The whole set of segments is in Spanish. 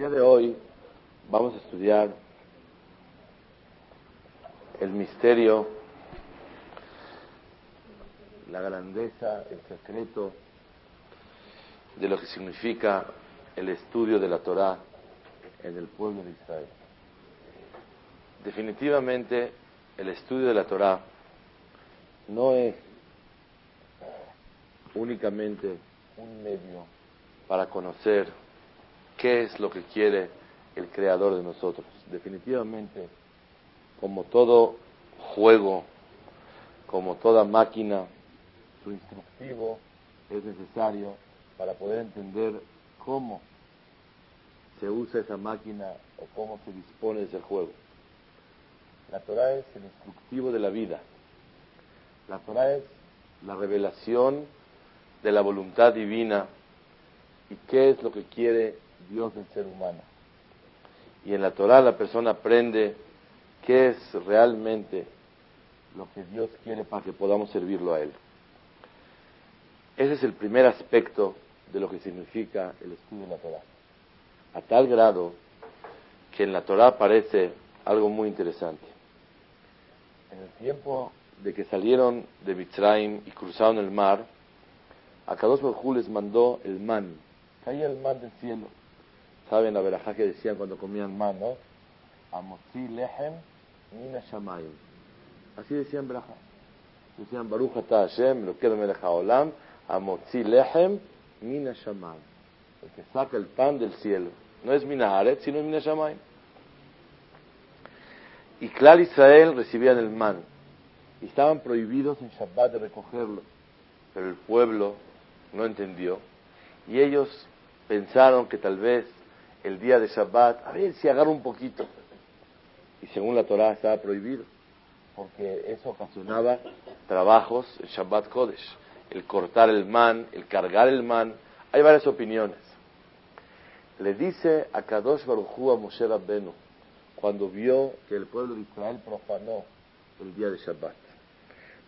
Día de hoy vamos a estudiar el misterio, la grandeza, el secreto de lo que significa el estudio de la Torah en el pueblo de Israel. Definitivamente el estudio de la Torah no es únicamente un medio para conocer qué es lo que quiere el creador de nosotros. Definitivamente, como todo juego, como toda máquina, su instructivo es necesario para poder entender cómo se usa esa máquina o cómo se dispone ese juego. La Torah es el instructivo de la vida. La Torah es la revelación de la voluntad divina y qué es lo que quiere Dios del ser humano. Y en la Torah la persona aprende qué es realmente lo que Dios quiere para que podamos servirlo a Él. Ese es el primer aspecto de lo que significa el estudio de la Torah. A tal grado que en la Torah aparece algo muy interesante. En el tiempo de que salieron de Mitzrayim y cruzaron el mar, a Kadosh Baruj les mandó el man. Caía el man del cielo. ¿Saben la verajá que decían cuando comían man? Amotzi lehem mina shamayim. Así decían verajá. Decían Baruch ata Hashem, lo quiero melech haolam, amotzi lehem mina shamayim. El que saca el pan del cielo. No es mina haret, sino mina shamayim. Y Clar Israel recibían el man. Y estaban prohibidos en Shabbat de recogerlo. Pero el pueblo no entendió. Y ellos pensaron que tal vez el día de Shabbat, a ver si agarro un poquito. Y según la Torah estaba prohibido, porque eso ocasionaba trabajos en Shabbat Kodesh. El cortar el man, el cargar el man. Hay varias opiniones. Le dice a Kadosh Baruchu a Moshe Rabbenu, cuando vio que el pueblo de Israel profanó el día de Shabbat.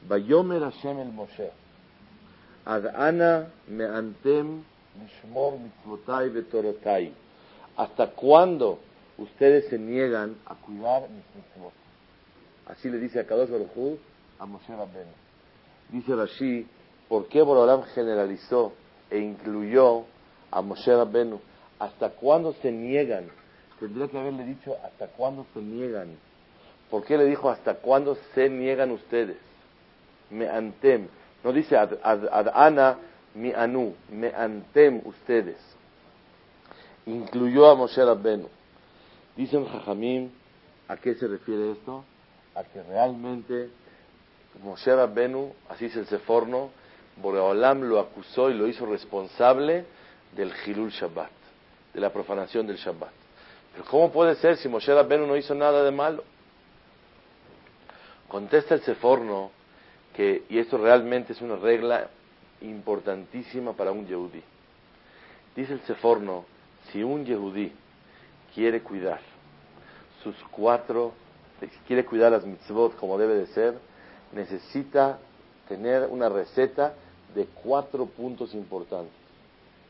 Bayomer Hashem el Moshe. Ad ana me antem mishmor mitzvotai vetorotai. ¿Hasta cuándo ustedes se niegan a cuidar mis mitzvot? Así le dice a Kadosh Baruj a Moshe Rabbeinu. Dice Rashi, ¿por qué Borolam generalizó e incluyó a Moshe Rabbeinu? ¿Hasta cuándo se niegan? Tendría que haberle dicho hasta cuándo se niegan. ¿Por qué le dijo hasta cuándo se niegan ustedes? Me antem. No dice ad, ana mi anu, me antem ustedes. Incluyó a Moshe Rabbenu. Dicen Jajamim, ¿a qué se refiere esto? A que realmente Moshe Rabbenu, así es el Seforno, Boreolam lo acusó y lo hizo responsable del Hilul Shabbat, de la profanación del Shabbat. Pero ¿cómo puede ser si Moshe Rabbenu no hizo nada de malo? Contesta el Seforno que, y esto realmente es una regla importantísima para un yehudí. Dice el Seforno, si un yehudí quiere cuidar sus cuatro, quiere cuidar las mitzvot como debe de ser, necesita tener una receta de cuatro puntos importantes.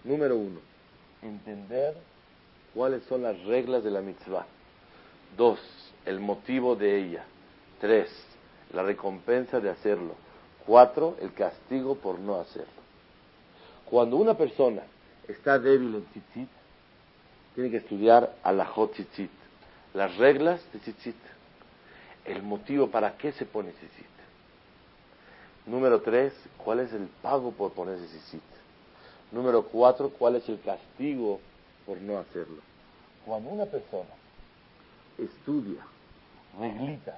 Número uno, entender cuáles son las reglas de la mitzvah. Dos, el motivo de ella. Tres, la recompensa de hacerlo. Cuatro, el castigo por no hacerlo. Cuando una persona está débil en tzitzit, tiene que estudiar alajot tzitzit, las reglas de tzitzit, el motivo para qué se pone tzitzit. Número tres, cuál es el pago por ponerse tzitzit. Número cuatro, cuál es el castigo por no hacerlo. Cuando una persona estudia reglitas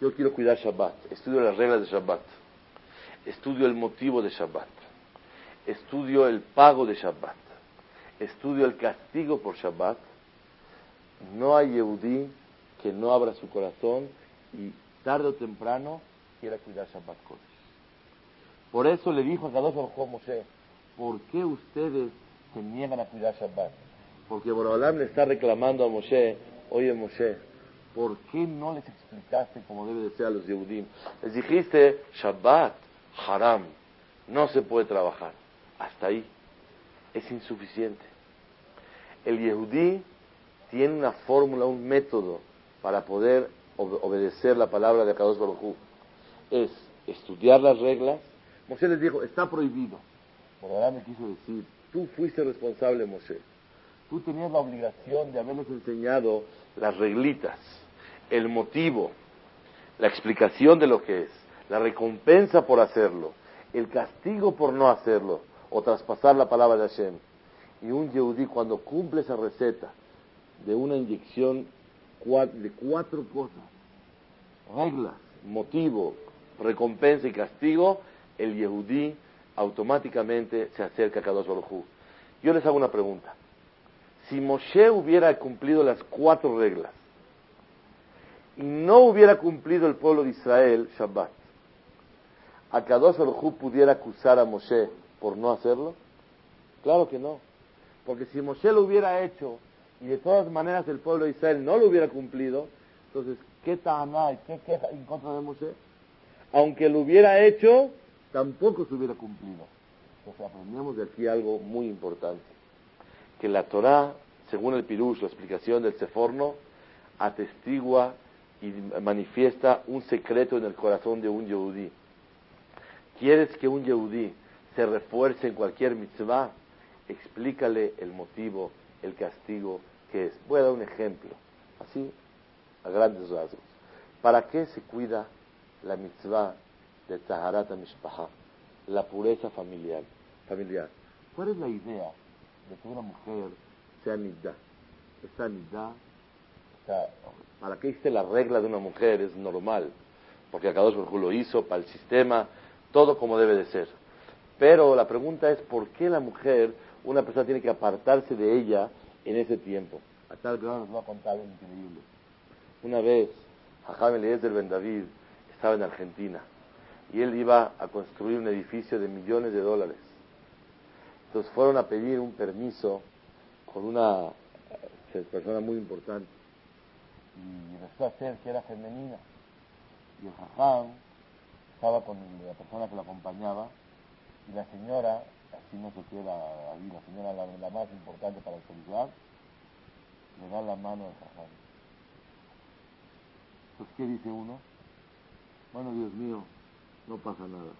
yo quiero cuidar Shabbat, estudio las reglas de Shabbat, estudio el motivo de Shabbat, estudio el pago de Shabbat, estudio el castigo por Shabbat, no hay Yehudí que no abra su corazón y tarde o temprano quiera cuidar Shabbat Kodesh. Por eso le dijo a Kadosh Baruj Moshe, ¿por qué ustedes se niegan a cuidar Shabbat? Porque Borobalam le está reclamando a Moshe, oye Moshe, ¿por qué no les explicaste como debe de ser a los Yehudim? Les dijiste, Shabbat, haram, no se puede trabajar. Hasta ahí. Es insuficiente. El Yehudí tiene una fórmula, un método para poder obedecer la palabra de Akadosh Baruj Es estudiar las reglas. Moshe les dijo, está prohibido. Por ahora me quiso decir, tú fuiste responsable, Moshe. Tú tenías la obligación de habernos enseñado las reglitas, el motivo, la explicación de lo que es, la recompensa por hacerlo, el castigo por no hacerlo o traspasar la palabra de Hashem. Y un Yehudí cuando cumple esa receta de una inyección de cuatro cosas, reglas, motivo, recompensa y castigo, el Yehudí automáticamente se acerca a Kadosh Baruj Yo les hago una pregunta. Si Moshe hubiera cumplido las cuatro reglas y no hubiera cumplido el pueblo de Israel Shabbat, ¿a Kadosh Baruj pudiera acusar a Moshe por no hacerlo? Claro que no. Porque si Moshe lo hubiera hecho y de todas maneras el pueblo de Israel no lo hubiera cumplido, entonces, ¿qué taná y qué queja en contra de Moshe? Aunque lo hubiera hecho, tampoco se hubiera cumplido. Entonces aprendemos de aquí algo muy importante, que la Torah, según el Pirush, la explicación del Seforno, atestigua y manifiesta un secreto en el corazón de un Yehudí. ¿Quieres que un Yehudí se refuerce en cualquier mitzvah? Explícale el motivo, el castigo que es. Voy a dar un ejemplo, así, a grandes rasgos. ¿Para qué se cuida la mitzvah de Taharat Mishpaha, la pureza familiar? familiar? ¿Cuál es la idea de que una mujer sea nidda? Esta nidda, ¿para qué existe la regla de una mujer? Es normal, porque Akadosh Baruj lo hizo para el sistema, todo como debe de ser. Pero la pregunta es, ¿por qué la mujer una persona tiene que apartarse de ella en ese tiempo. A tal grado nos va a contar algo increíble. Una vez, Jajam Eliezer Ben David estaba en Argentina y él iba a construir un edificio de millones de dólares. Entonces fueron a pedir un permiso con una eh, persona muy importante y resulta ser que era femenina. Y el Jajam estaba con la persona que lo acompañaba y la señora así no se queda ahí, la señora la, más importante para el celular, le da la mano al jajam. Pues, ¿qué dice uno? Bueno, Dios mío, no pasa nada.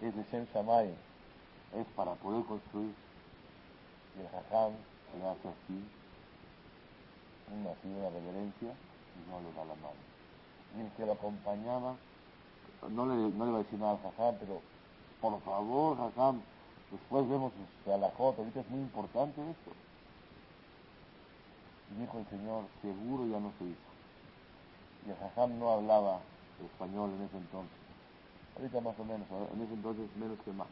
Es de Shem Shamay, es para poder construir. Y el jajam le hace así, una, así una reverencia, y no le da la mano. Y el que lo acompañaba, no le, no le va a decir nada al jajam, pero por favor, jajam, Después vemos a la J, ahorita es muy importante esto. Y dijo el Señor, seguro ya no se hizo. Y el Jajam no hablaba español en ese entonces. Ahorita más o menos, en ese entonces menos que más.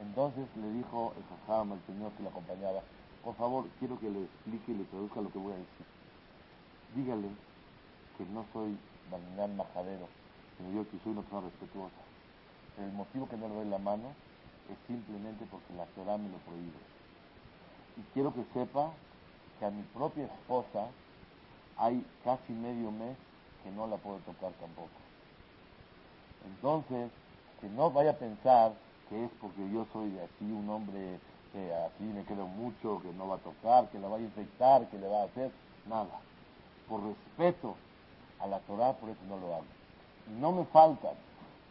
Entonces le dijo el Jajam al Señor que lo acompañaba, por favor, quiero que le explique y le traduzca lo que voy a decir. Dígale que no soy Baninán Majadero, sino yo que soy una persona respetuosa. El motivo que no le doy la mano es simplemente porque la Torah me lo prohíbe. Y quiero que sepa que a mi propia esposa hay casi medio mes que no la puedo tocar tampoco. Entonces, que no vaya a pensar que es porque yo soy así un hombre que así me quedo mucho, que no va a tocar, que la va a infectar, que le va a hacer, nada. Por respeto a la Torah, por eso no lo hago. Y no me falta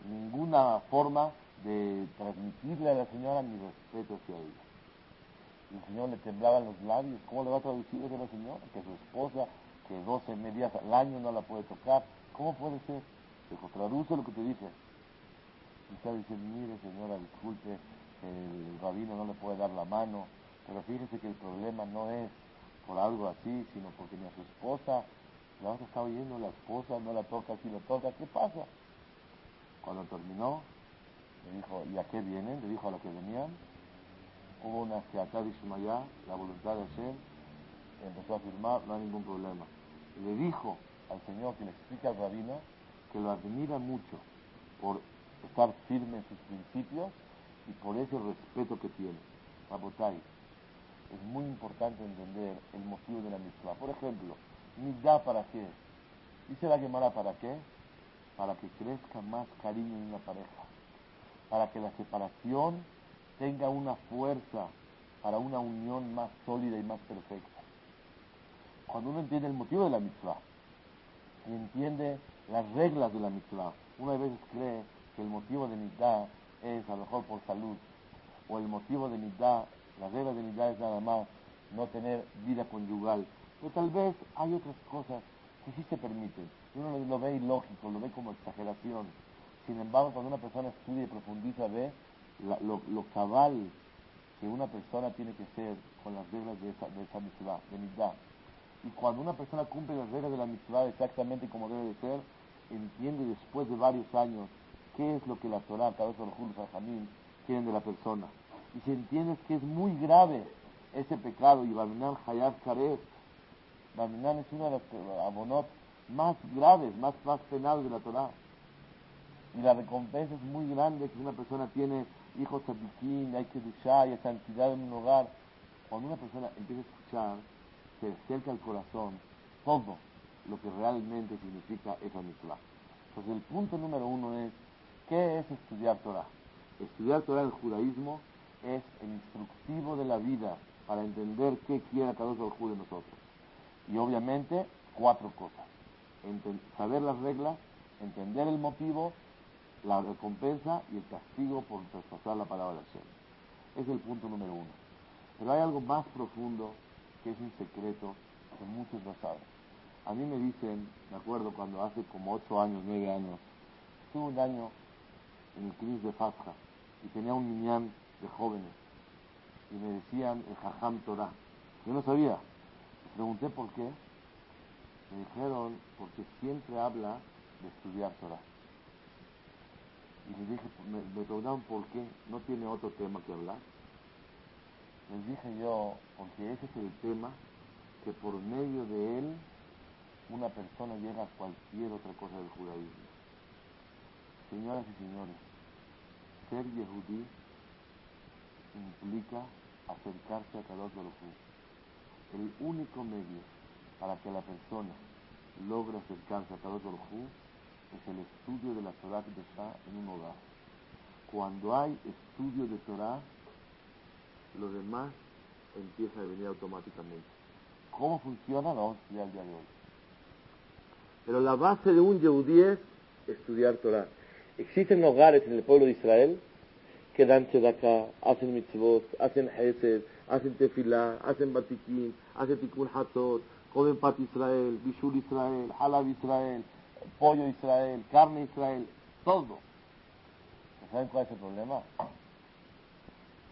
ninguna forma de transmitirle a la señora mi respeto hacia ella. El señor le temblaban los labios. ¿Cómo le va a traducir eso a la señora? Que su esposa, que 12 medias al año no la puede tocar. ¿Cómo puede ser? Dijo, traduce lo que te dice. Y está diciendo, mire señora, disculpe, el rabino no le puede dar la mano, pero fíjese que el problema no es por algo así, sino porque ni a su esposa, la otra está oyendo, la esposa no la toca, si lo toca, ¿qué pasa? Cuando terminó, le dijo, ¿y a qué vienen? Le dijo a lo que venían. hubo una Seatad Ishmayá, la voluntad de Hashem, empezó a afirmar, no hay ningún problema. Le dijo al Señor que le explica al rabino que lo admira mucho por estar firme en sus principios y por ese respeto que tiene. Rabotai, es muy importante entender el motivo de la mitzvah. Por ejemplo, da para qué? Dice la Gemara para qué? Para que crezca más cariño en una pareja. Para que la separación tenga una fuerza para una unión más sólida y más perfecta. Cuando uno entiende el motivo de la mitzvah y entiende las reglas de la mitzvah, una vez cree que el motivo de mitzvah es a lo mejor por salud, o el motivo de mitzvah, la regla de mitzvah es nada más no tener vida conyugal, pero tal vez hay otras cosas que sí se permiten. Uno lo ve ilógico, lo ve como exageración. Sin embargo, cuando una persona estudia y profundiza, ve lo, cabal que una persona tiene que ser con las reglas de esa, de esa mitzvah, de mitzvah. Y cuando una persona cumple las reglas de la mitzvah exactamente como debe de ser, entiende después de varios años qué es lo que la Torah, cada vez los Jamín, quieren de la persona. Y si entiendes que es muy grave ese pecado, y Barminan Hayat Karet, Barminan es uno de los abonot más graves, más, más penados de la Torah. Y la recompensa es muy grande que una persona tiene hijos tzadikim, hay que duchar, hay santidad en un hogar. Cuando una persona empieza a escuchar, se acerca al corazón todo lo que realmente significa esa mitzvah. Entonces el punto número uno es, ¿qué es estudiar Torah? Estudiar Torah en el judaísmo es el instructivo de la vida para entender qué quiere cada uno de nosotros. Y obviamente, cuatro cosas. Saber las reglas, entender el motivo, la recompensa y el castigo por traspasar la palabra de Hashem. Es el punto número uno. Pero hay algo más profundo que es un secreto que muchos no saben. A mí me dicen, me acuerdo cuando hace como ocho años, nueve años, estuve un año en el Cris de Fasja y tenía un niñán de jóvenes y me decían el Jajam Torah. Yo no sabía. Pregunté por qué. Me dijeron, porque siempre habla de estudiar Torah. Y les dije, me, preguntaron por qué, no tiene otro tema que hablar. Les dije yo, porque ese es el tema que por medio de él una persona llega a cualquier otra cosa del judaísmo. Señoras y señores, ser yehudí implica acercarse a Kadosh Baruj El único medio para que la persona logre acercarse a Kadosh Baruj es el estudio de la Torah de Shah en un hogar. Cuando hay estudio de Torah, lo demás empieza a venir automáticamente. ¿Cómo funciona? Lo vamos a el día de hoy. Pero la base de un Yehudí es estudiar Torah. Existen hogares en el pueblo de Israel que dan tzedakah, hacen mitzvot, hacen hesed, hacen tefilá, hacen batiquín, hacen tikkun hatzot, comen pat Israel, bishul Israel, halab Israel, pollo Israel, carne Israel, todo. ¿Saben cuál es el problema?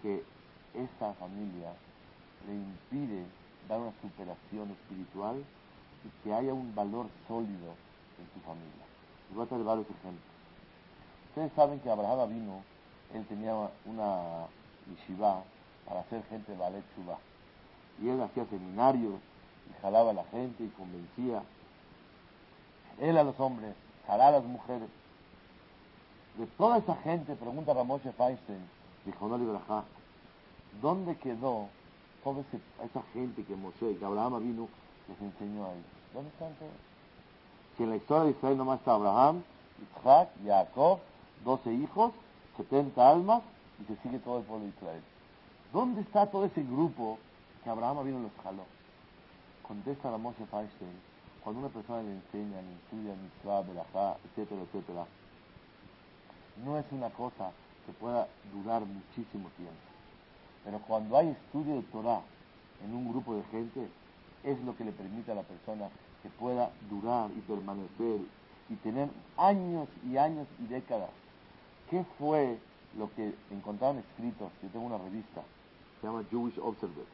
Que esta familia le impide dar una superación espiritual y que haya un valor sólido en su familia. Les voy a traer varios ejemplos. Ustedes saben que Abraham vino, él tenía una yeshiva para hacer gente de ballet Y él hacía seminarios y jalaba a la gente y convencía él a los hombres, hará a las mujeres. De toda esa gente, pregunta Ramoshe Feinstein, dijo no Ibrahá, ¿dónde quedó toda esa gente que Moshe, que Abraham vino, les enseñó a ellos? ¿Dónde están todos? Si en la historia de Israel nomás está Abraham, Isaac, Jacob, doce hijos, setenta almas, y se sigue todo el pueblo de Israel. ¿Dónde está todo ese grupo que Abraham vino y los jaló? Contesta Ramoshe Feinstein, cuando una persona le enseña, le estudia mitzvah, belajá, etcétera, etcétera, no es una cosa que pueda durar muchísimo tiempo. Pero cuando hay estudio de Torah en un grupo de gente, es lo que le permite a la persona que pueda durar y permanecer y tener años y años y décadas. ¿Qué fue lo que encontraron escritos? Yo tengo una revista, se llama Jewish Observer.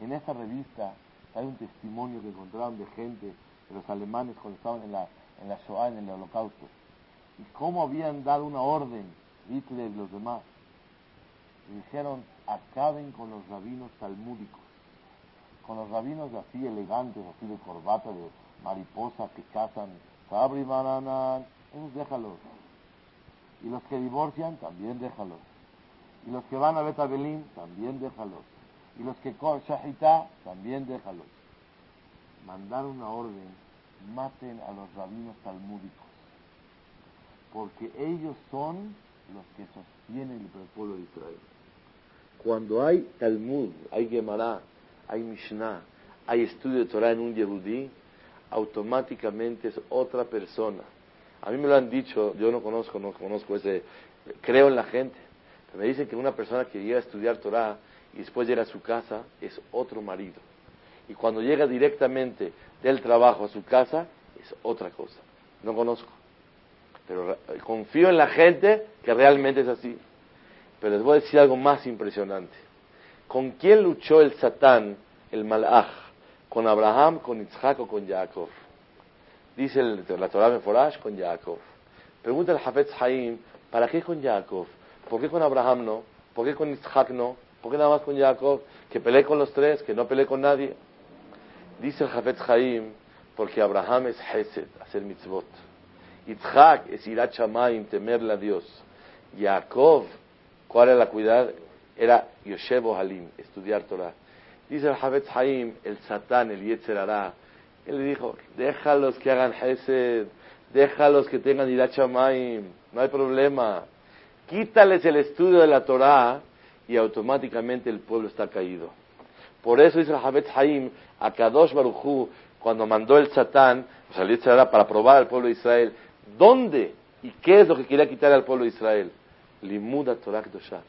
En esta revista hay un testimonio que encontraron de gente de los alemanes cuando estaban en la, en la Shoah, en el Holocausto. Y cómo habían dado una orden, Hitler y los demás. Y dijeron, acaben con los rabinos talmúdicos, con los rabinos así elegantes, así de corbata, de mariposa que cazan, sabri esos déjalos. Y los que divorcian, también déjalos. Y los que van a Betabelín, también déjalos. Y los que con Shahita, también déjalos. Mandar una orden, maten a los rabinos talmúdicos. Porque ellos son los que sostienen el pueblo de Israel. Cuando hay Talmud, hay Gemara, hay Mishnah, hay estudio de Torah en un Yehudí, automáticamente es otra persona. A mí me lo han dicho, yo no conozco, no conozco ese, creo en la gente. me dicen que una persona que llega a estudiar Torah y después llega a su casa es otro marido. Y cuando llega directamente del trabajo a su casa es otra cosa. No conozco. Pero confío en la gente que realmente es así. Pero les voy a decir algo más impresionante. ¿Con quién luchó el Satán, el Malach? ¿Con Abraham, con Isaac o con Jacob? Dice el, la Torah Meforash, con Jacob. Pregunta el Hafetz Haim, ¿para qué con Jacob? ¿Por qué con Abraham no? ¿Por qué con Isaac no? ¿Por qué nada más con Jacob? Que peleé con los tres, que no peleé con nadie. Dice el Hafetz Haim, porque Abraham es Hesed, hacer mitzvot. Isaac es ir a temerle a Dios. Jacob, ¿cuál era la cuidad? Era Yoshevo Halim, estudiar Torah. Dice el Havetz Haim, el Satán, el Yetzer él le dijo, déjalos que hagan Hesed, déjalos que tengan Irat Shamayim, no hay problema. Quítales el estudio de la Torah y automáticamente el pueblo está caído. Por eso dice el Haim, a Kadosh Baruchu, cuando mandó el Satán, sea, el para probar al pueblo de Israel, ¿Dónde y qué es lo que quería quitar al pueblo de Israel? Limuda Torah Kdosha,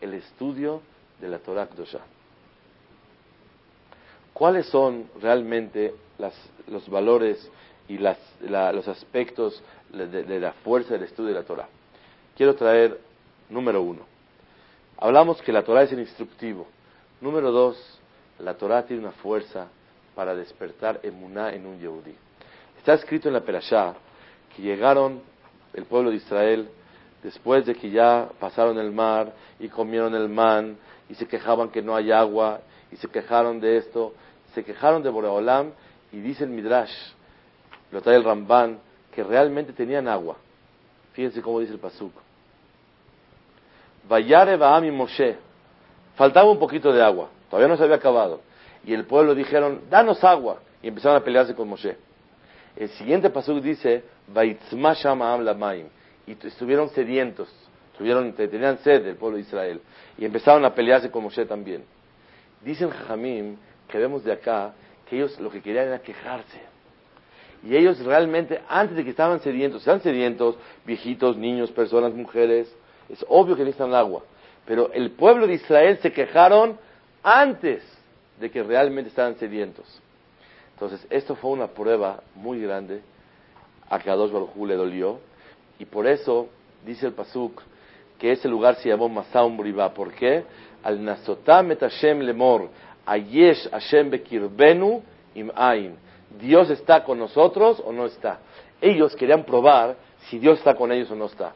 el estudio de la Torah Kdosha. ¿Cuáles son realmente los valores y los aspectos de, la fuerza del estudio de la Torah? Quiero traer número uno. Hablamos que la Torah es el instructivo. Número dos, la Torah tiene una fuerza para despertar emuná en un yehudí. Está escrito en la Perashá que llegaron el pueblo de Israel después de que ya pasaron el mar y comieron el man y se quejaban que no hay agua y se quejaron de esto, se quejaron de Boreolam y dice el Midrash, lo trae el Ramban, que realmente tenían agua. Fíjense cómo dice el Pasuk. Vayare y Moshe. Faltaba un poquito de agua, todavía no se había acabado. Y el pueblo dijeron, danos agua. Y empezaron a pelearse con Moshe. El siguiente pasuk dice, y estuvieron sedientos, estuvieron, tenían sed del pueblo de Israel, y empezaron a pelearse con Moshe también. Dicen Jajamim, que vemos de acá, que ellos lo que querían era quejarse. Y ellos realmente, antes de que estaban sedientos, estaban sedientos, viejitos, niños, personas, mujeres, es obvio que necesitan agua. Pero el pueblo de Israel se quejaron antes de que realmente estaban sedientos. Entonces, esto fue una prueba muy grande. A Kadosh Baruj le dolió. Y por eso, dice el Pasuk, que ese lugar se llamó Masaum Buribá. ¿Por qué? Al Nasotam et Hashem lemor. Ayesh Hashem bekirbenu im ain. ¿Dios está con nosotros o no está? Ellos querían probar si Dios está con ellos o no está.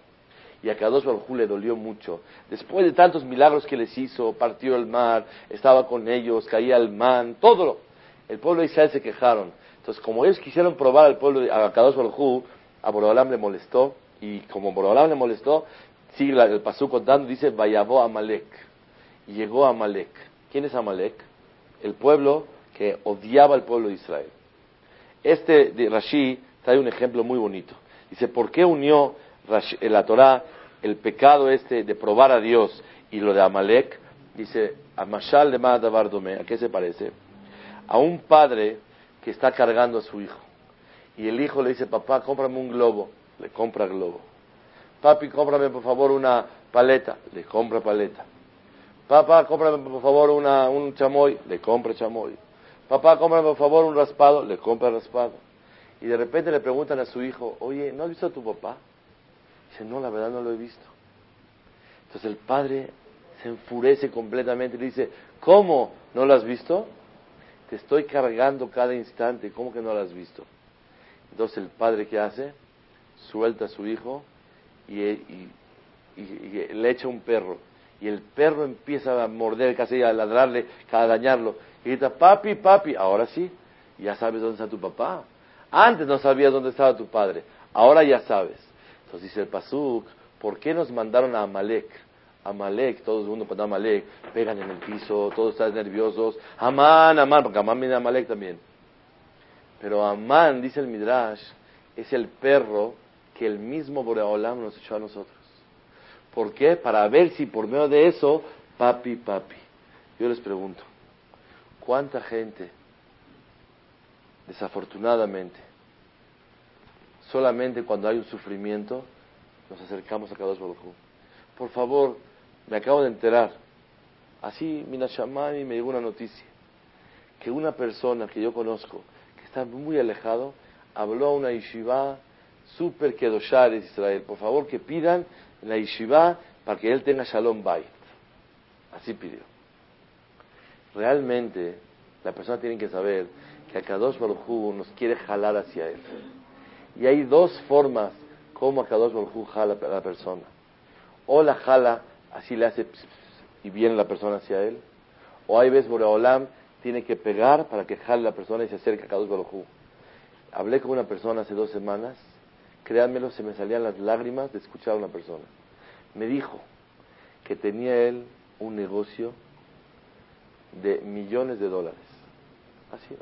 Y a Kadosh Baruj le dolió mucho. Después de tantos milagros que les hizo, partió el mar, estaba con ellos, caía el man, todo el pueblo de Israel se quejaron. Entonces, como ellos quisieron probar al pueblo de Akadosh Baruj a Borobalam le molestó, y como Borobalam le molestó, sigue el pasú contando, dice, Vayabó Amalek. Y llegó Amalek. ¿Quién es Amalek? El pueblo que odiaba al pueblo de Israel. Este de Rashi trae un ejemplo muy bonito. Dice, ¿por qué unió la Torah el pecado este de probar a Dios y lo de Amalek? Dice, a Mashal de Madavardome, ¿a qué se parece? a un padre que está cargando a su hijo. Y el hijo le dice, papá, cómprame un globo. Le compra globo. Papi, cómprame por favor una paleta. Le compra paleta. Papá, cómprame por favor una, un chamoy. Le compra chamoy. Papá, cómprame por favor un raspado. Le compra raspado. Y de repente le preguntan a su hijo, oye, ¿no has visto a tu papá? Dice, no, la verdad no lo he visto. Entonces el padre se enfurece completamente y le dice, ¿cómo? ¿No lo has visto? te estoy cargando cada instante, ¿cómo que no lo has visto? Entonces el padre que hace, suelta a su hijo y, le echa un perro. y el perro empieza a morder, casi a ladrarle, a dañarlo. Y grita, papi, papi, ahora sí, ya sabes dónde está tu papá. Antes no sabías dónde estaba tu padre, ahora ya sabes. Entonces dice el Pasuk, ¿por qué nos mandaron a Amalek? Amalek, todo el mundo cuando Amalek, pegan en el piso, todos están nerviosos. Amán, Amán, porque Amán viene Amalek también. Pero Amán, dice el Midrash, es el perro que el mismo Boreolam nos echó a nosotros. ¿Por qué? Para ver si por medio de eso, papi, papi. Yo les pregunto, ¿cuánta gente, desafortunadamente, solamente cuando hay un sufrimiento, nos acercamos a Kadosh Baruj Por favor, me acabo de enterar, así Minashamani me llegó una noticia, que una persona que yo conozco, que está muy alejado, habló a una yeshiva super kedoshar Israel. Por favor, que pidan la yeshiva para que él tenga shalom bait. Así pidió. Realmente, la persona tiene que saber que Akadosh Baruj nos quiere jalar hacia él. Y hay dos formas como Akadosh Baruj jala a la persona. O la jala, así le hace y viene la persona hacia él. O hay veces Boreolam tiene que pegar para que jale la persona y se acerque a Akadosh Baruj Hablé con una persona hace dos semanas créanmelo, se me salían las lágrimas de escuchar a una persona. Me dijo que tenía él un negocio de millones de dólares. Así,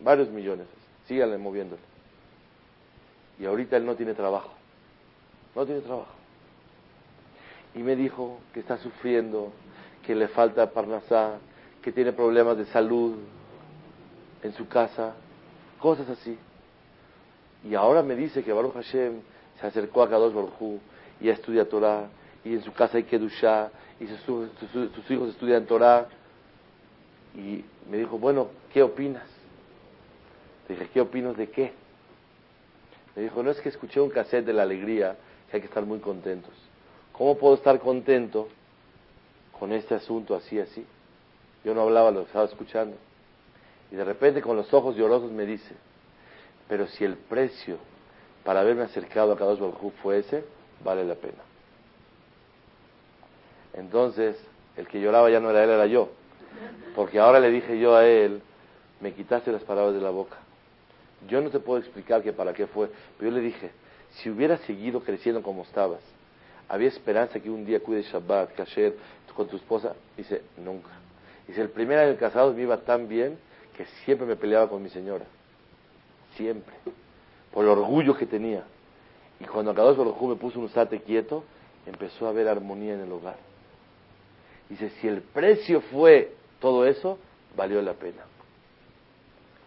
varios millones. Síganle moviéndole. Y ahorita él no tiene trabajo. No tiene trabajo. Y me dijo que está sufriendo, que le falta parnasá, que tiene problemas de salud en su casa, cosas así. Y ahora me dice que Baruch Hashem se acercó a Kadosh Baruch y estudia Torah, y en su casa hay Kedushá, y sus, hijos estudian Torah. Y me dijo, bueno, ¿qué opinas? Le dije, ¿qué opinas de qué? Me dijo, no es que escuché un cassette de la alegría, que hay que estar muy contentos. ¿Cómo puedo estar contento con este asunto así, así? Yo no hablaba, lo estaba escuchando. Y de repente con los ojos llorosos me dice, pero si el precio para haberme acercado a Kadosh Baruj fue ese, vale la pena. Entonces, el que lloraba ya no era él, era yo. Porque ahora le dije yo a él, me quitaste las palabras de la boca. Yo no te puedo explicar que para qué fue, pero yo le dije, si hubieras seguido creciendo como estabas, había esperanza que un día cuide Shabbat, Kasher, con tu esposa. Dice, nunca. Dice, el primer año casado me iba tan bien que siempre me peleaba con mi señora siempre, por el orgullo que tenía. Y cuando Akadosh Baruj me puso un sate quieto, empezó a haber armonía en el hogar. Dice, si el precio fue todo eso, valió la pena.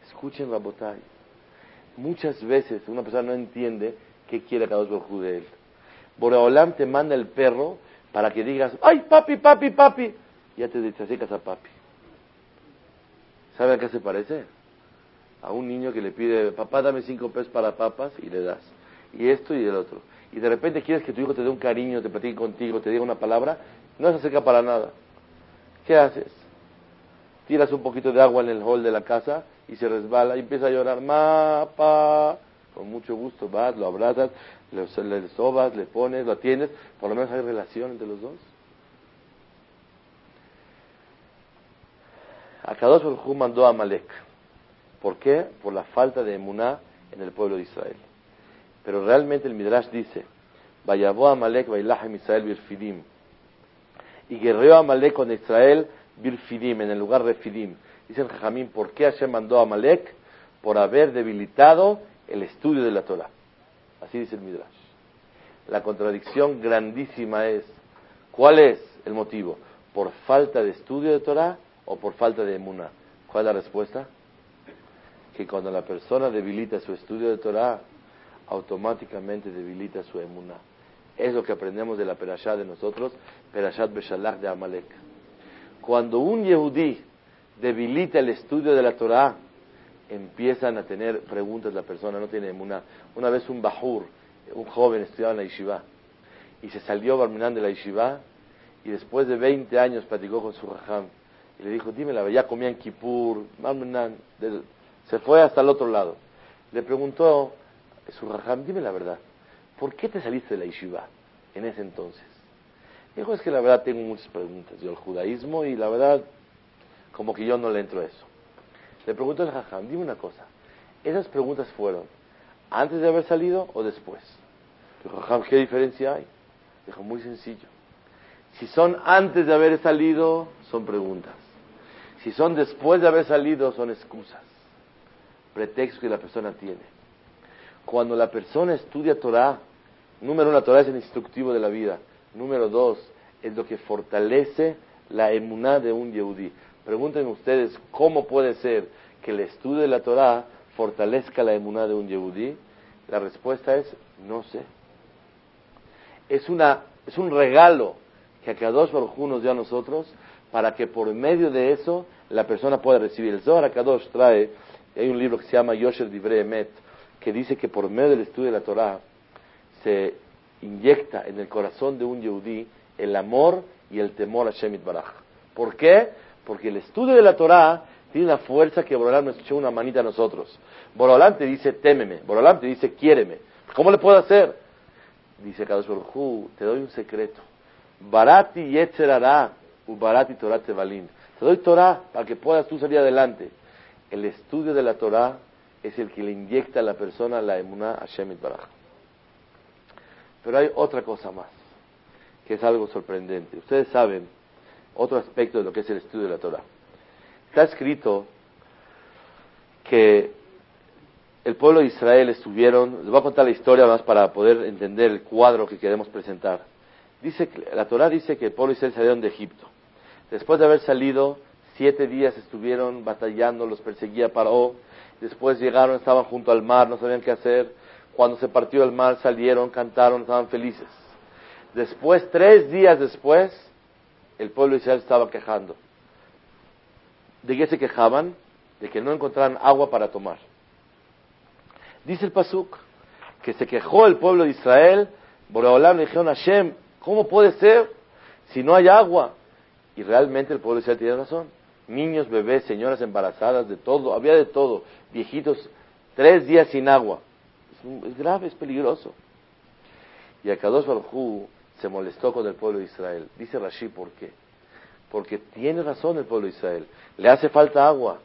Escuchen la botella. Muchas veces una persona no entiende qué quiere Akadosh Baruj de él. Boreolam te manda el perro para que digas, ay, papi, papi, papi. Ya te acercas a papi. ¿Sabe a qué se parece? a un niño que le pide, papá, dame cinco pesos para papas y le das. Y esto y el otro. Y de repente quieres que tu hijo te dé un cariño, te platique contigo, te diga una palabra, no se acerca para nada. ¿Qué haces? Tiras un poquito de agua en el hall de la casa y se resbala y empieza a llorar, ma, pa. Con mucho gusto vas, lo abrazas, le, le sobas, le pones, lo atiendes, por lo menos hay relación entre los dos. A Kadosh mandó a Malek ¿Por qué? Por la falta de emuná en el pueblo de Israel. Pero realmente el Midrash dice, Vayabó Amalek Bailahem Israel Birfidim. Y guerreó Amalek con Israel Birfidim, en el lugar de Fidim. Dicen Jajamín, ¿por qué Hashem mandó a Amalek? Por haber debilitado el estudio de la Torah. Así dice el Midrash. La contradicción grandísima es, ¿cuál es el motivo? ¿Por falta de estudio de Torah o por falta de emuná? ¿Cuál es la respuesta? que cuando la persona debilita su estudio de Torah, automáticamente debilita su emuná. Es lo que aprendemos de la perashá de nosotros, perashat beshalach de Amalek. Cuando un yehudí debilita el estudio de la Torah, empiezan a tener preguntas la persona, no tiene emuná. Una vez un bajur, un joven estudiaba en la yeshiva, y se salió Barminan de la yeshiva, y después de 20 años platicó con su rajam, y le dijo, dime la verdad, ya comía en Kippur, Barminan, se fue hasta el otro lado. Le preguntó su Raham, dime la verdad, ¿por qué te saliste de la yeshiva en ese entonces? Dijo, es que la verdad tengo muchas preguntas. Yo el judaísmo y la verdad, como que yo no le entro a eso. Le pregunto al jajam, dime una cosa. ¿Esas preguntas fueron antes de haber salido o después? Dijo, jajam, ¿qué diferencia hay? Dijo, muy sencillo. Si son antes de haber salido, son preguntas. Si son después de haber salido, son excusas. Pretextos que la persona tiene. Cuando la persona estudia Torah, número uno, la Torah es el instructivo de la vida. Número dos, es lo que fortalece la emuná de un yehudí. Pregunten ustedes cómo puede ser que el estudio de la Torah fortalezca la emuná de un yehudí. La respuesta es no sé. Es, una, es un regalo que a Kadosh Baruj nos dio a nosotros para que por medio de eso la persona pueda recibir. El Zohar Kadosh trae, hay un libro que se llama Yosher Divrei Emet, que dice que por medio del estudio de la Torah se inyecta en el corazón de un yehudí el amor y el temor a Shemit Baraj. ¿Por qué? Porque el estudio de la Torah tiene una fuerza que Borolán nos echó una manita a nosotros. Borolán te dice témeme, Borolán te dice quiéreme. ¿Cómo le puedo hacer? Dice Kadosh Baruj te doy un secreto. Barati yetzerara u barati Torah tevalim. Te doy Torah para que puedas tú salir adelante. El estudio de la Torah es el que le inyecta a la persona la emuná a Shemit Baraj. Pero hay otra cosa más, que es algo sorprendente. Ustedes saben otro aspecto de lo que es el estudio de la Torah. Está escrito que el pueblo de Israel estuvieron, les voy a contar la historia más para poder entender el cuadro que queremos presentar. Dice, la Torah dice que el pueblo de Israel salieron de Egipto. Después de haber salido, siete días estuvieron batallando, los perseguía Paró. Después llegaron, estaban junto al mar, no sabían qué hacer. Cuando se partió el mar, salieron, cantaron, estaban felices. Después, tres días después, el pueblo de Israel estaba quejando. ¿De qué se quejaban? De que no encontraran agua para tomar. Dice el Pasuk que se quejó el pueblo de Israel, Boreolam le dijeron a Hashem, ¿cómo puede ser si no hay agua? Y realmente el pueblo de Israel tiene razón. Niños, bebés, señoras embarazadas, de todo, había de todo. Viejitos, tres días sin agua. Es, grave, es peligroso. Y Akadosh Baruj se molestó con el pueblo de Israel. Dice Rashi, ¿por qué? Porque tiene razón el pueblo de Israel. Le hace falta agua,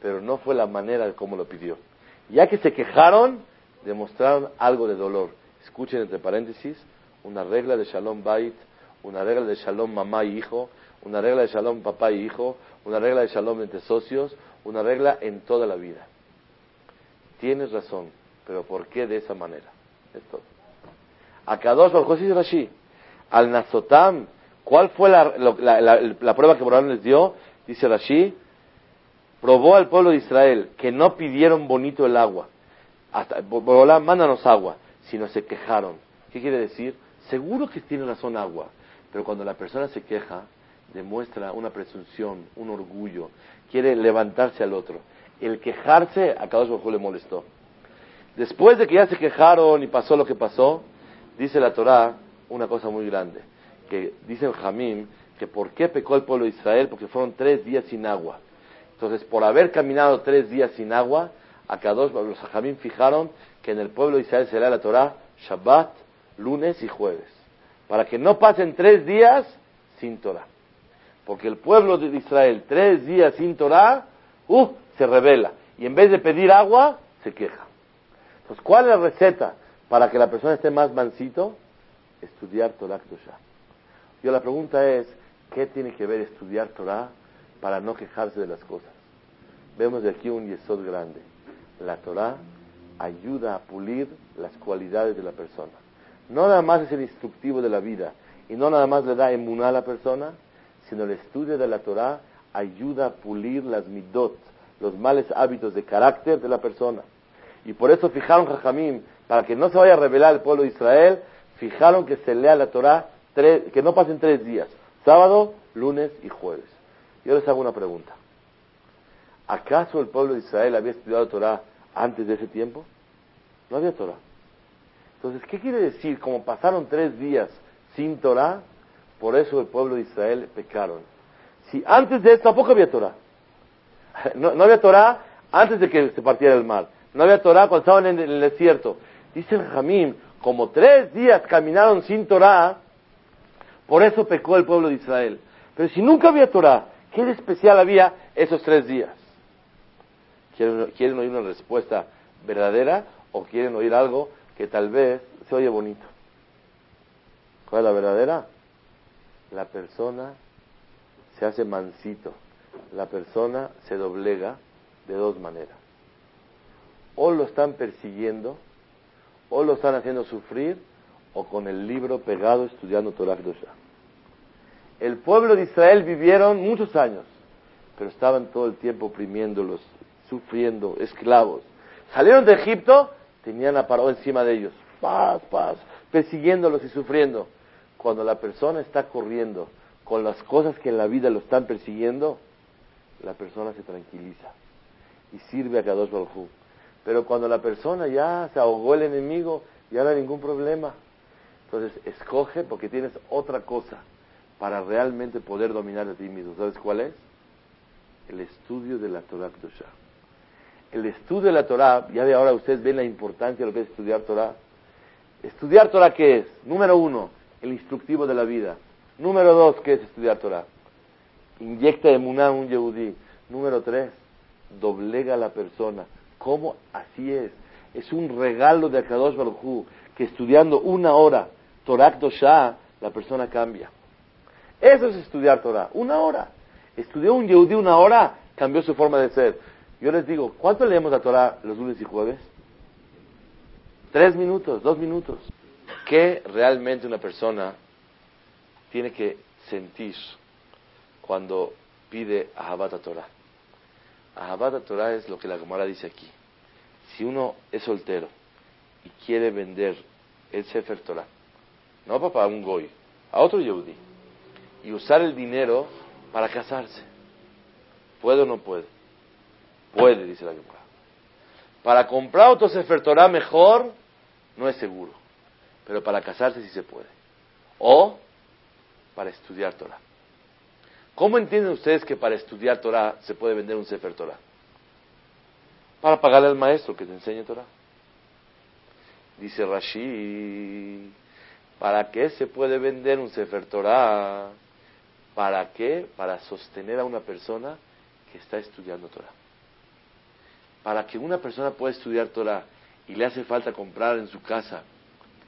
pero no fue la manera de cómo lo pidió. Ya que se quejaron, demostraron algo de dolor. Escuchen entre paréntesis, una regla de Shalom Bait, una regla de Shalom mamá y hijo, una regla de Shalom papá y hijo, una regla de Shalom entre socios, una regla en toda la vida. Tienes razón, pero ¿por qué de esa manera? Es todo. Akadosh Baruj Rashi, al Nazotam, ¿cuál fue la, prueba que Borán les dio? Dice Rashi, probó al pueblo de Israel que no pidieron bonito el agua. Hasta, mándanos agua, sino se quejaron. ¿Qué quiere decir? Seguro que tiene razón agua, pero cuando la persona se queja, demuestra una presunción, un orgullo, quiere levantarse al otro. El quejarse a cada uno le molestó. Después de que ya se quejaron y pasó lo que pasó, dice la Torá una cosa muy grande, que dice el Jamín que por qué pecó el pueblo de Israel, porque fueron tres días sin agua. Entonces, por haber caminado tres días sin agua, a cada dos los Jamín fijaron que en el pueblo de Israel será la Torá Shabbat, lunes y jueves, para que no pasen tres días sin Torah. Porque el pueblo de Israel, tres días sin Torah, uh, se revela. Y en vez de pedir agua, se queja. Entonces, ¿cuál es la receta para que la persona esté más mansito? Estudiar Torah Kedoshah. Yo la pregunta es, ¿qué tiene que ver estudiar Torah para no quejarse de las cosas? Vemos de aquí un yesod grande. La Torah ayuda a pulir las cualidades de la persona. No nada más es el instructivo de la vida y no nada más le da emuná a la persona, sino el estudio de la Torah ayuda a pulir las midot, los males hábitos de carácter de la persona. Y por eso fijaron Jajamim, para que no se vaya a revelar el pueblo de Israel, fijaron que se lea la Torah, que no pasen tres días, sábado, lunes y jueves. Yo les hago una pregunta. ¿Acaso el pueblo de Israel había estudiado Torah antes de ese tiempo? No había Torah. Entonces, ¿qué quiere decir? Como pasaron tres días sin Torah, por eso el pueblo de Israel pecaron. Si antes de eso tampoco había Torah. No, había Torah antes de que se partiera el mar. No había Torah cuando estaban en el desierto. Dice el como tres días caminaron sin Torah, Por eso pecó el pueblo de Israel. Pero si nunca había Torah, ¿qué de especial había esos tres días? ¿Quieren, ¿Quieren oír una respuesta verdadera o quieren oír algo que tal vez se oye bonito? ¿Cuál es la verdadera? La persona se hace mansito, la persona se doblega de dos maneras. O lo están persiguiendo, o lo están haciendo sufrir, o con el libro pegado estudiando Torah Kedusha. El pueblo de Israel vivieron muchos años, pero estaban todo el tiempo oprimiéndolos, sufriendo, esclavos. Salieron de Egipto, tenían a Paró encima de ellos, paz, paz, persiguiéndolos y sufriendo. Cuando la persona está corriendo con las cosas que en la vida lo están persiguiendo, la persona se tranquiliza y sirve a Kadosh Baruj Pero cuando la persona ya se ahogó el enemigo, ya no hay ningún problema. Entonces, escoge porque tienes otra cosa para realmente poder dominar a ti mismo. ¿Sabes cuál es? El estudio de la Torah Kdosha. El estudio de la Torah, ya de ahora ustedes ven la importancia de lo que es estudiar Torah. Estudiar Torah, ¿qué es? Número uno, el instructivo de la vida. Número dos, ¿qué es estudiar Torah? Inyecta emuná un yehudí. Número tres, doblega a la persona. ¿Cómo? Así es. Es un regalo de Akadosh Baruj que estudiando una hora Torah Shah, la persona cambia. Eso es estudiar Torah. Una hora. Estudió un yehudí una hora, cambió su forma de ser. Yo les digo, ¿cuánto leemos la Torah los lunes y jueves? Tres minutos, dos minutos. ¿Qué realmente una persona tiene que sentir cuando pide Ahabat Torah. Ahabat Torah es lo que la Gemara dice aquí. Si uno es soltero y quiere vender el Sefer Torah, no para un goy, a otro yehudi, y usar el dinero para casarse, ¿puede o no puede? Puede, dice la Gemara. Para comprar otro Sefer Torah mejor, no es seguro, pero para casarse sí se puede. O para estudiar Torah. ¿Cómo entienden ustedes que para estudiar Torah se puede vender un Sefer Torah? Para pagarle al maestro que te enseñe Torah. Dice Rashi, ¿para qué se puede vender un Sefer Torah? ¿Para qué? Para sostener a una persona que está estudiando Torah. Para que una persona pueda estudiar Torah y le hace falta comprar en su casa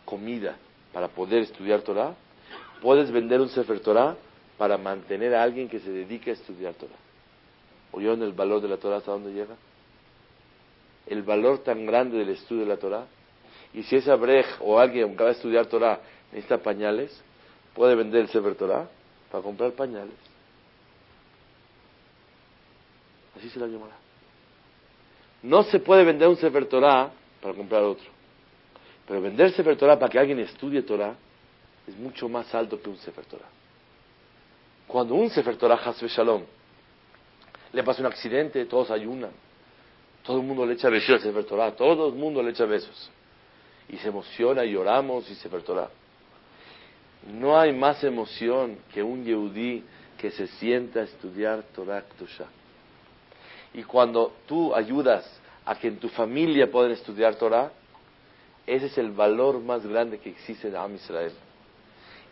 comida para poder estudiar Torah, puedes vender un Sefer Torah para mantener a alguien que se dedique a estudiar Torah. ¿Oyeron el valor de la Torah hasta dónde llega? El valor tan grande del estudio de la Torah. Y si esa brej o alguien que acaba de estudiar Torah necesita pañales, puede vender el Sefer Torah para comprar pañales. Así se la llamará. No se puede vender un Sefer Torah para comprar otro. Pero vender Sefer Torah para que alguien estudie Torah es mucho más alto que un Sefer Torah. Cuando un Sefer Torah Shalom le pasa un accidente, todos ayunan. Todo el mundo le echa besos al Sefer Torah, todo el mundo le echa besos. Y se emociona y lloramos y Sefer Torah. No hay más emoción que un Yehudí que se sienta a estudiar Torah Ktusha. Y cuando tú ayudas a que en tu familia puedan estudiar Torah, ese es el valor más grande que existe en Am Israel.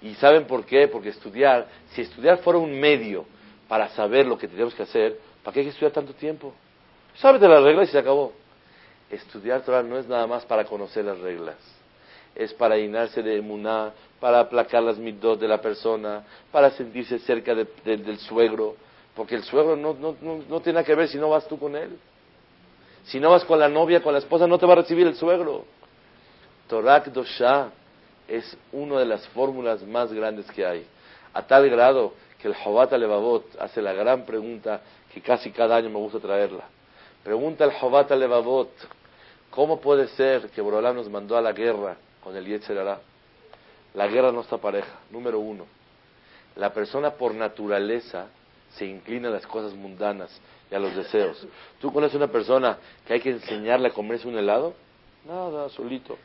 ¿Y saben por qué? Porque estudiar, si estudiar fuera un medio para saber lo que tenemos que hacer, ¿para qué hay que estudiar tanto tiempo? Sabes de las reglas y se acabó. Estudiar Torah no es nada más para conocer las reglas, es para llenarse de emuná, para aplacar las midot de la persona, para sentirse cerca del suegro, porque el suegro no, no, no, tiene nada que ver si no vas tú con él. Si no vas con la novia, con la esposa, no te va a recibir el suegro. Torah Dosha es una de las fórmulas más grandes que hay. A tal grado que el Jobat Levavot hace la gran pregunta que casi cada año me gusta traerla. Pregunta el Jobat Levavot, ¿cómo puede ser que Borolam nos mandó a la guerra con el Yetzerará? La guerra no está pareja, número uno. La persona por naturaleza se inclina a las cosas mundanas y a los deseos. ¿Tú conoces una persona que hay que enseñarle a comerse un helado? Nada, solito.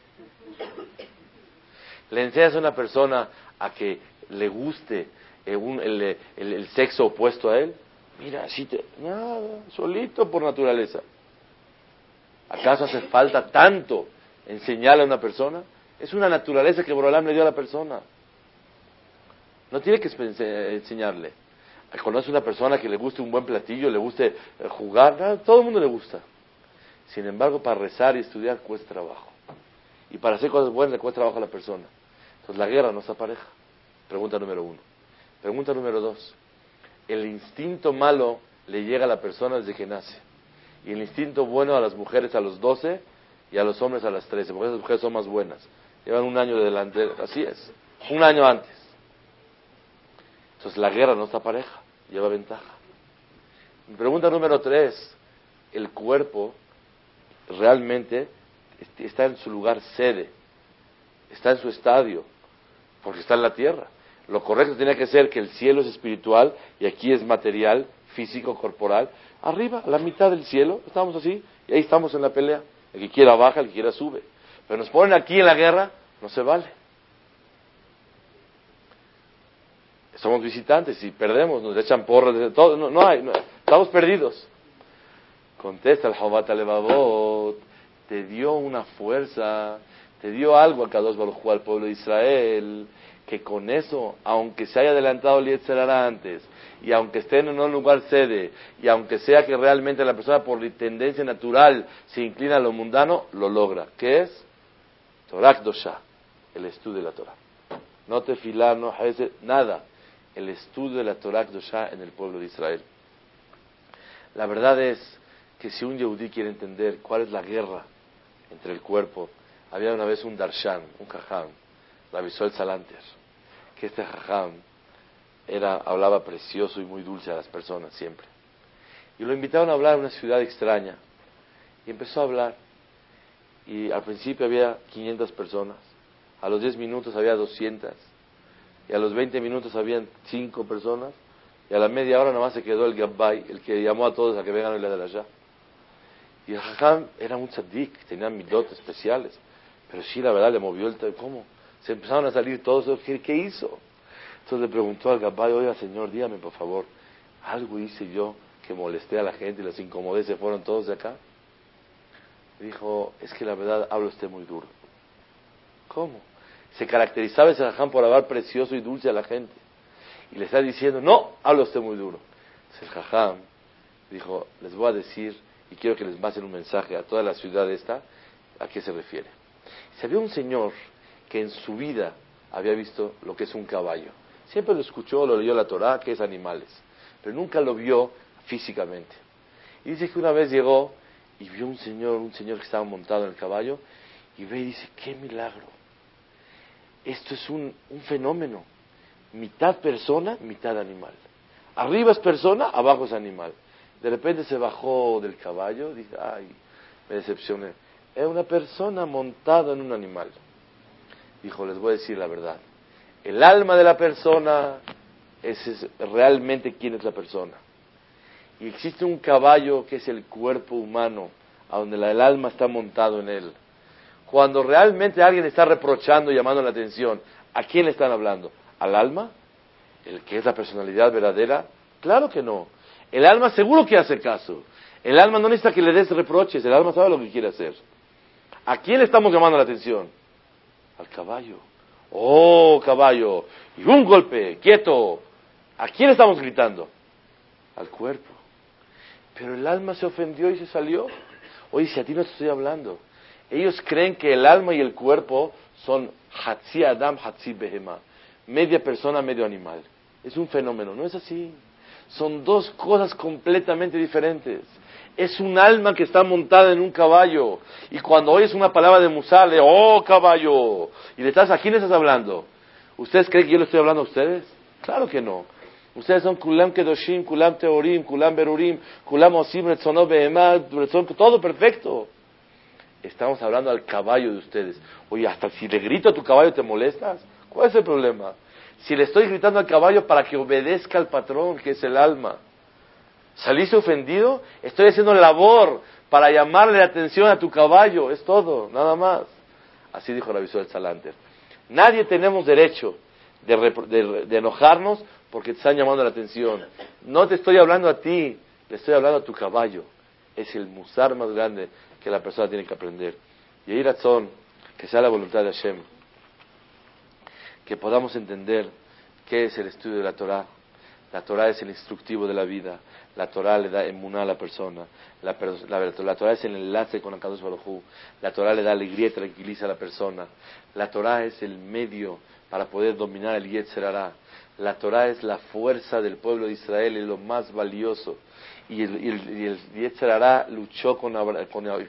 Le enseñas a una persona a que le guste eh, el, sexo opuesto a él. Mira, así te. Nada, solito por naturaleza. ¿Acaso hace falta tanto enseñarle a una persona? Es una naturaleza que Borolam le dio a la persona. No tiene que enseñarle. Conoce una persona que le guste un buen platillo, le guste eh, jugar, todo el mundo le gusta. Sin embargo, para rezar y estudiar cuesta trabajo. Y para hacer cosas buenas le cuesta trabajo a la persona. Entonces la guerra no está pareja. Pregunta número uno. Pregunta número dos. El instinto malo le llega a la persona desde que nace. Y el instinto bueno a las mujeres a los 12 y a los hombres a las 13, porque esas mujeres son más buenas. Llevan un año de delante, así es, un año antes. Entonces la guerra no está pareja, lleva ventaja. Pregunta número tres, el cuerpo realmente está en su lugar sede, está en su estadio, porque está en la tierra. Lo correcto tiene que ser que el cielo es espiritual y aquí es material, físico, corporal. Arriba, a la mitad del cielo, estamos así y ahí estamos en la pelea. El que quiera baja, el que quiera sube. Pero nos ponen aquí en la guerra, no se vale. Somos visitantes y perdemos, nos echan porras, todo, no, no hay, estamos perdidos. Contesta el Alevavot, te dio una fuerza, te dio algo a Kadosh Baruj al pueblo de Israel, que con eso, aunque se haya adelantado el Yetzerara antes, y aunque esté en un lugar sede, y aunque sea que realmente la persona por tendencia natural se inclina a lo mundano, lo logra. ¿Qué es? Torah Dosha, el estudio de la Torah. No te filar, no nada. El estudio de la Torah Dosha en el pueblo de Israel. La verdad es que si un yehudí quiere entender cuál es la guerra entre el cuerpo, había una vez un darshan, un jajam, el Salanter, que este jajam era, hablaba precioso y muy dulce a las personas siempre. Y lo invitaron a hablar en una ciudad extraña. Y empezó a hablar. Y al principio había 500 personas. A los 10 minutos había 200. Y a los 20 minutos habían 5 personas. Y a la media hora nada más se quedó el Gabbay, el que llamó a todos a que vengan a la de allá. Y el Jajam era un tzaddik, tenía midot especiales. Pero sí, la verdad, le movió el... ¿Cómo? Se empezaron a salir todos. ¿Qué, hizo? Entonces le preguntó al Gabbay, oiga señor, dígame por favor, ¿algo hice yo que molesté a la gente y los incomodé, se fueron todos de acá? Dijo, es que la verdad habla usted muy duro. ¿Cómo? Se caracterizaba ese jajam por hablar precioso y dulce a la gente. Y le está diciendo, no, habla usted muy duro. El jajam dijo, les voy a decir y quiero que les pasen un mensaje a toda la ciudad esta, ¿a qué se refiere? Se había un señor que en su vida había visto lo que es un caballo. Siempre lo escuchó, lo leyó la Torah, que es animales, pero nunca lo vio físicamente. Y dice que una vez llegó y vio un señor, un señor que estaba montado en el caballo, y ve y dice, qué milagro. Esto es un, un fenómeno. Mitad persona, mitad animal. Arriba es persona, abajo es animal. De repente se bajó del caballo, dice, ay, me decepcioné. Es una persona montada en un animal. Dijo, les voy a decir la verdad. El alma de la persona es, realmente quién es la persona. Y existe un caballo que es el cuerpo humano, a donde el alma está montado en él. Cuando realmente alguien está reprochando y llamando la atención, ¿a quién le están hablando? ¿Al alma? ¿El que es la personalidad verdadera? Claro que no. El alma seguro que hace caso. El alma no necesita que le des reproches, el alma sabe lo que quiere hacer. ¿A quién le estamos llamando la atención? Al caballo. Oh, caballo, y un golpe, quieto. ¿A quién estamos gritando? Al cuerpo. Pero el alma se ofendió y se salió. Oye, si a ti no te estoy hablando. Ellos creen que el alma y el cuerpo son Hatzi Adam, Hatzi Behema. Media persona, medio animal. Es un fenómeno, no es así. Son dos cosas completamente diferentes es un alma que está montada en un caballo. Y cuando oyes una palabra de Musar, le oh caballo, y le estás, ¿a quién estás hablando? ¿Ustedes creen que yo le estoy hablando a ustedes? Claro que no. Ustedes son Kulam Kedoshim, Kulam Teorim, Kulam Berurim, Kulam Osim, Retzonov todo perfecto. Estamos hablando al caballo de ustedes. Oye, hasta si le grito a tu caballo te molestas. ¿Cuál es el problema? Si le estoy gritando al caballo para que obedezca al patrón, que es el alma. ¿Saliste ofendido? Estoy haciendo labor para llamarle la atención a tu caballo, es todo, nada más. Así dijo la del Salanter. Nadie tenemos derecho de, enojarnos porque te están llamando la atención. No te estoy hablando a ti, le estoy hablando a tu caballo. Es el musar más grande que la persona tiene que aprender. Y ahí razón, que sea la voluntad de Hashem, que podamos entender ¿Qué es el estudio de la Torah? La Torah es el instructivo de la vida. La Torah le da emuná a la persona. La, la, Torah es el enlace con Akadosh Baruj La Torah le da alegría y tranquiliza a la persona. La Torah es el medio para poder dominar el Yetzer La Torah es la fuerza del pueblo de Israel, es lo más valioso. Y el, y luchó con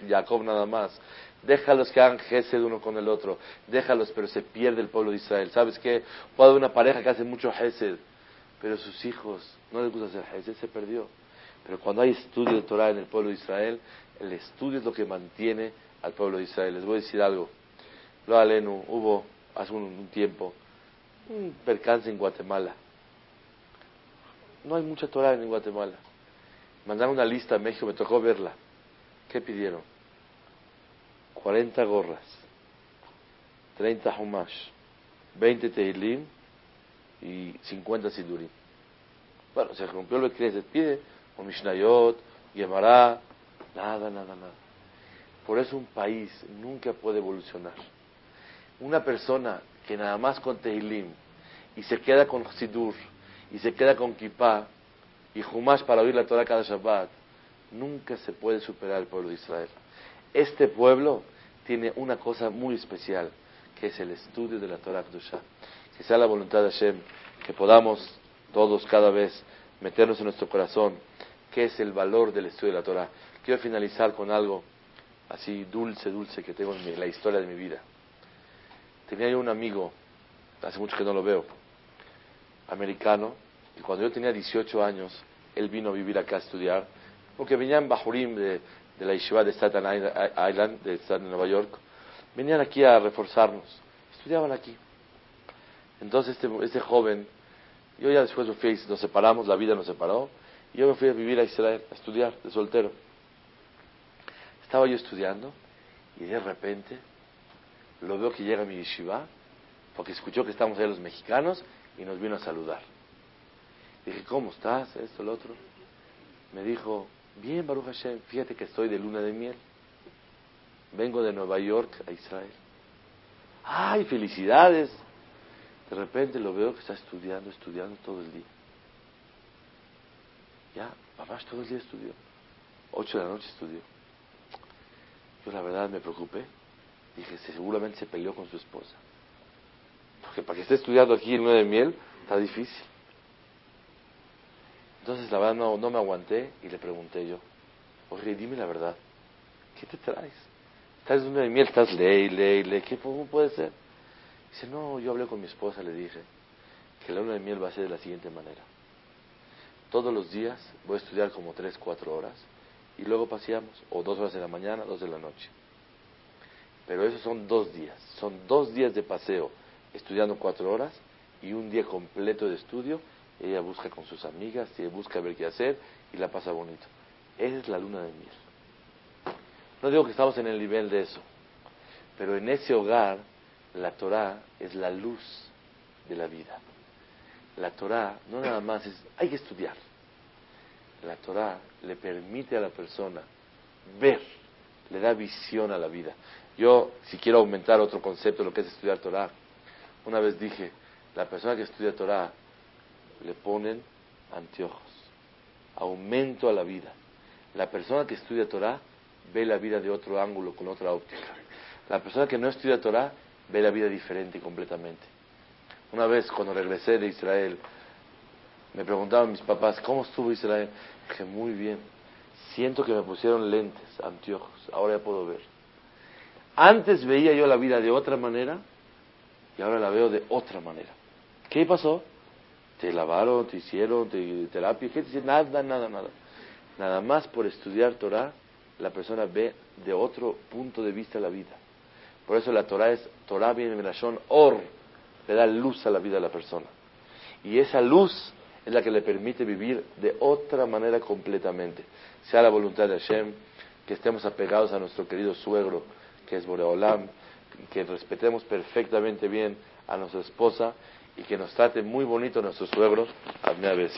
Jacob nada más. Déjalos que hagan gesed uno con el otro. Déjalos, pero se pierde el pueblo de Israel. ¿Sabes qué? Puede haber una pareja que hace mucho gesed, pero sus hijos no les gusta hacer gesed, se perdió. Pero cuando hay estudio de Torah en el pueblo de Israel, el estudio es lo que mantiene al pueblo de Israel. Les voy a decir algo. Lo alenu, hubo hace un, tiempo un percance en Guatemala. No hay mucha Torah en Guatemala. Mandaron una lista a México, me tocó verla. ¿Qué pidieron? 40 gorras, 30 humash, 20 tehilim y 50 sidurim. Bueno, se rompió lo que se pide, un Mishnayot, nada, nada, nada. Por eso un país nunca puede evolucionar. Una persona que nada más con Tehilim y se queda con Sidur y se queda con Kippah y Humash para oír la cada Shabbat, nunca se puede superar el pueblo de Israel. Este pueblo tiene una cosa muy especial, que es el estudio de la Torah Kedusha. Que sea la voluntad de Hashem, que podamos todos cada vez meternos en nuestro corazón qué es el valor del estudio de la Torah. Quiero finalizar con algo así dulce, dulce que tengo en la historia de mi vida. Tenía yo un amigo, hace mucho que no lo veo, americano, y cuando yo tenía 18 años, él vino a vivir acá a estudiar, porque venía en Bahurim de, de la Yeshiva de Staten Island, de, de Nueva York, venían aquí a reforzarnos, estudiaban aquí. Entonces este, este joven, yo ya después nos separamos, la vida nos separó, y yo me fui a vivir a Israel, a estudiar, de soltero. Estaba yo estudiando, y de repente lo veo que llega a mi yeshiva, porque escuchó que estamos ahí los mexicanos, y nos vino a saludar. Dije, ¿cómo estás? Esto, lo otro. Me dijo, Bien, Baruch Hashem, fíjate que estoy de luna de miel. Vengo de Nueva York a Israel. ¡Ay, felicidades! De repente lo veo que está estudiando, estudiando todo el día. Ya, papá todo el día estudió. Ocho de la noche estudió. Yo la verdad me preocupé. Dije, seguramente se peleó con su esposa. Porque para que esté estudiando aquí en Nueva de miel, está difícil. Entonces la verdad no, no me aguanté y le pregunté yo, oye, dime la verdad, ¿qué te traes? Estás en una de miel, estás ley, ley, ley, ¿qué cómo puede ser? Dice, no, yo hablé con mi esposa, le dije que la luna de miel va a ser de la siguiente manera. Todos los días voy a estudiar como tres, cuatro horas y luego paseamos, o dos horas de la mañana, dos de la noche. Pero esos son dos días, son dos días de paseo estudiando cuatro horas y un día completo de estudio ella busca con sus amigas, y busca ver qué hacer y la pasa bonito. Esa es la luna de miel. No digo que estamos en el nivel de eso, pero en ese hogar la Torah es la luz de la vida. La Torah no nada más es, hay que estudiar. La Torah le permite a la persona ver, le da visión a la vida. Yo, si quiero aumentar otro concepto de lo que es estudiar Torah, una vez dije, la persona que estudia Torah le ponen anteojos, aumento a la vida. La persona que estudia Torah ve la vida de otro ángulo, con otra óptica. La persona que no estudia Torah ve la vida diferente completamente. Una vez cuando regresé de Israel, me preguntaban mis papás, ¿cómo estuvo Israel? Dije, muy bien. Siento que me pusieron lentes, anteojos, ahora ya puedo ver. Antes veía yo la vida de otra manera y ahora la veo de otra manera. ¿Qué pasó? Te lavaron, te hicieron te, terapia, ¿qué te Nada, nada, nada. Nada más por estudiar Torah, la persona ve de otro punto de vista la vida. Por eso la Torah es, Torah viene Or, le da luz a la vida de la persona. Y esa luz es la que le permite vivir de otra manera completamente. Sea la voluntad de Hashem, que estemos apegados a nuestro querido suegro, que es Boreolam, que respetemos perfectamente bien a nuestra esposa y que nos trate muy bonito nuestros suegros. Amén.